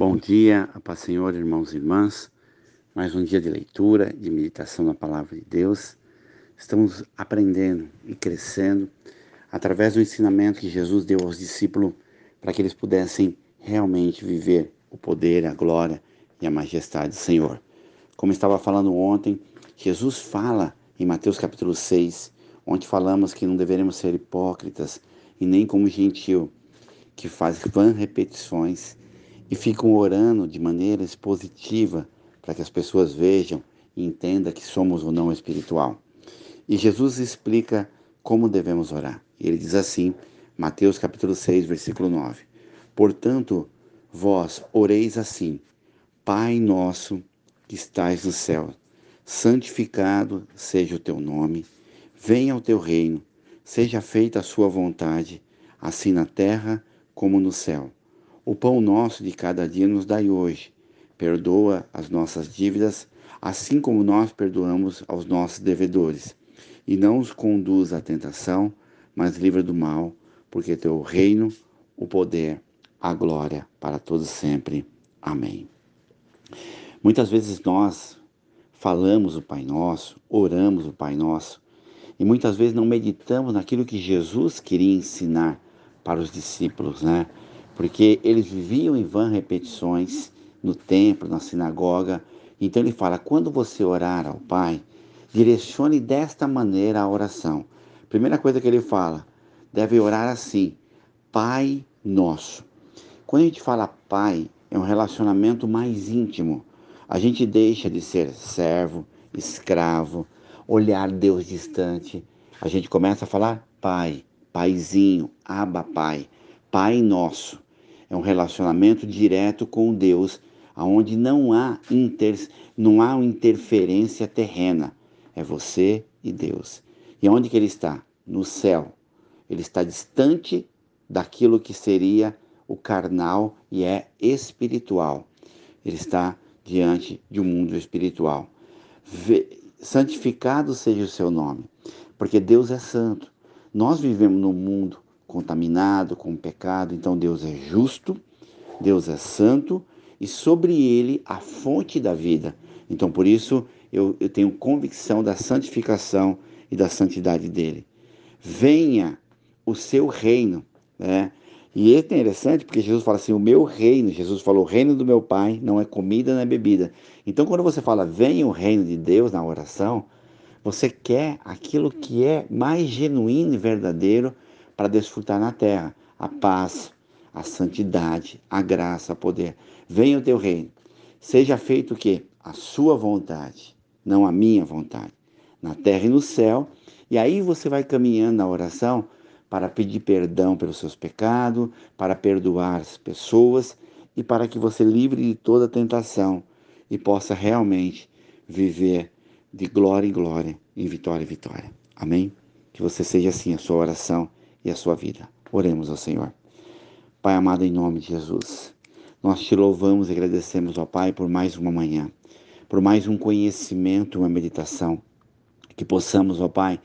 Bom dia, a paz Senhor, irmãos e irmãs. Mais um dia de leitura, de meditação na palavra de Deus. Estamos aprendendo e crescendo através do ensinamento que Jesus deu aos discípulos para que eles pudessem realmente viver o poder, a glória e a majestade do Senhor. Como estava falando ontem, Jesus fala em Mateus capítulo 6, onde falamos que não deveremos ser hipócritas e nem como gentil, que faz vã repetições e ficam orando de maneira expositiva para que as pessoas vejam e entendam que somos ou não espiritual. E Jesus explica como devemos orar. Ele diz assim, Mateus capítulo 6, versículo 9: Portanto, vós oreis assim: Pai nosso que estais no céu, santificado seja o teu nome, venha o teu reino, seja feita a sua vontade, assim na terra como no céu. O pão nosso de cada dia nos dai hoje. Perdoa as nossas dívidas, assim como nós perdoamos aos nossos devedores. E não os conduz à tentação, mas livra do mal, porque teu reino, o poder, a glória para todos sempre. Amém. Muitas vezes nós falamos o Pai Nosso, oramos o Pai Nosso, e muitas vezes não meditamos naquilo que Jesus queria ensinar para os discípulos, né? Porque eles viviam em vã repetições no templo, na sinagoga. Então ele fala: quando você orar ao Pai, direcione desta maneira a oração. Primeira coisa que ele fala, deve orar assim: Pai Nosso. Quando a gente fala Pai, é um relacionamento mais íntimo. A gente deixa de ser servo, escravo, olhar Deus distante. A gente começa a falar Pai, Paizinho, Aba Pai, Pai Nosso é um relacionamento direto com Deus, aonde não há inter, não há interferência terrena. É você e Deus. E onde que ele está? No céu. Ele está distante daquilo que seria o carnal e é espiritual. Ele está diante de um mundo espiritual. Santificado seja o seu nome, porque Deus é santo. Nós vivemos num mundo contaminado com o pecado. Então Deus é justo, Deus é santo e sobre ele a fonte da vida. Então por isso eu, eu tenho convicção da santificação e da santidade dele. Venha o seu reino, né? E é interessante porque Jesus fala assim: o meu reino, Jesus falou, o reino do meu Pai não é comida, não é bebida. Então, quando você fala, venha o reino de Deus na oração, você quer aquilo que é mais genuíno e verdadeiro para desfrutar na terra a paz, a santidade, a graça, o poder. Venha o teu reino. Seja feito o quê? A sua vontade, não a minha vontade, na terra e no céu. E aí você vai caminhando na oração para pedir perdão pelos seus pecados, para perdoar as pessoas e para que você livre de toda tentação e possa realmente viver de glória em glória, em vitória em vitória. Amém? Que você seja assim a sua oração e a sua vida. Oremos ao Senhor. Pai amado, em nome de Jesus, nós te louvamos e agradecemos, ó Pai, por mais uma manhã, por mais um conhecimento, uma meditação, que possamos, ó Pai,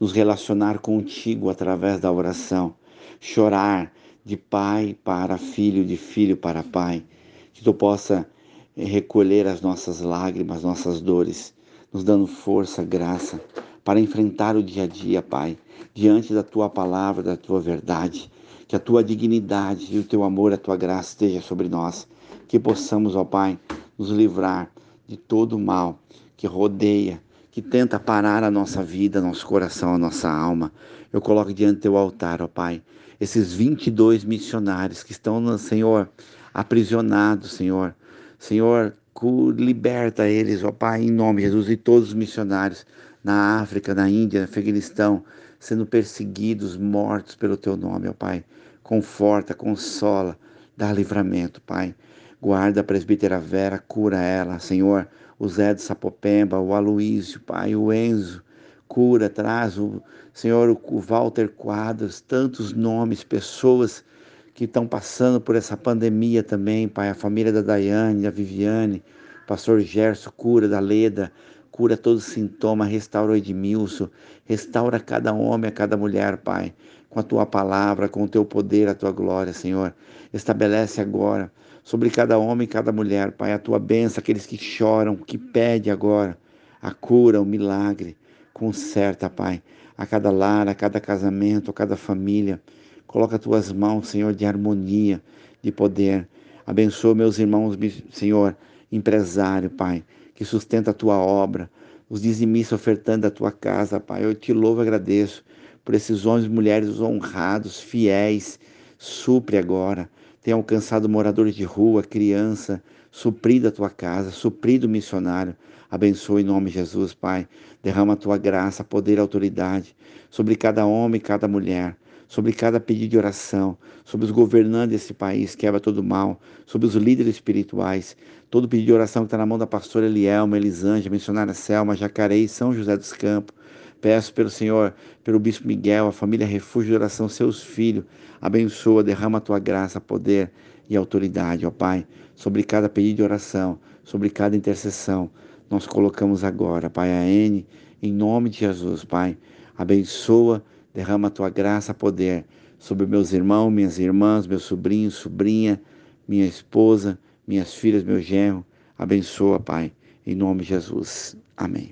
nos relacionar contigo através da oração, chorar de pai para filho, de filho para pai, que tu possa recolher as nossas lágrimas, nossas dores, nos dando força, graça para enfrentar o dia a dia, Pai, diante da tua palavra, da tua verdade. Que a tua dignidade e o teu amor, a tua graça esteja sobre nós. Que possamos, ó Pai, nos livrar de todo o mal que rodeia, que tenta parar a nossa vida, nosso coração, a nossa alma. Eu coloco diante do teu altar, ó Pai, esses 22 missionários que estão, Senhor, aprisionados, Senhor. Senhor, liberta eles, ó Pai, em nome de Jesus e todos os missionários na África, na Índia, no Afeganistão, sendo perseguidos, mortos pelo teu nome, ó Pai. Conforta, consola, dá livramento, Pai. Guarda a presbítera Vera, cura ela, Senhor. O Zé do Sapopemba, o Aloísio, Pai, o Enzo, cura, traz o Senhor, o Walter Quadros, tantos nomes, pessoas que estão passando por essa pandemia também, Pai, a família da Daiane, da Viviane, pastor Gerson, cura da Leda, cura todo sintoma, restaura o Edmilson, restaura cada homem, a cada mulher, Pai, com a tua palavra, com o teu poder, a tua glória, Senhor. Estabelece agora, sobre cada homem e cada mulher, Pai, a tua bênção, aqueles que choram, que pedem agora a cura, o milagre. Conserta, Pai, a cada lar, a cada casamento, a cada família. Coloca as tuas mãos, Senhor, de harmonia, de poder. Abençoa meus irmãos, Senhor, empresário, Pai, que sustenta a tua obra, os dizimistas ofertando a tua casa, Pai. Eu te louvo e agradeço por esses homens e mulheres honrados, fiéis. Supre agora. Tem alcançado moradores de rua, criança, suprido a tua casa, suprido o missionário. Abençoe em nome de Jesus, Pai. Derrama a tua graça, poder e autoridade sobre cada homem e cada mulher sobre cada pedido de oração, sobre os governantes desse país, quebra todo mal, sobre os líderes espirituais, todo pedido de oração que está na mão da pastora Elielma, Elisângela, missionária Selma, Jacareí, São José dos Campos. Peço pelo Senhor, pelo Bispo Miguel, a família Refúgio de Oração, seus filhos, abençoa, derrama a tua graça, poder e autoridade, ó Pai, sobre cada pedido de oração, sobre cada intercessão. Nós colocamos agora, Pai, a N, em nome de Jesus, Pai. Abençoa Derrama a tua graça, poder sobre meus irmãos, minhas irmãs, meus sobrinhos, sobrinha, minha esposa, minhas filhas, meu genro. Abençoa, Pai, em nome de Jesus. Amém.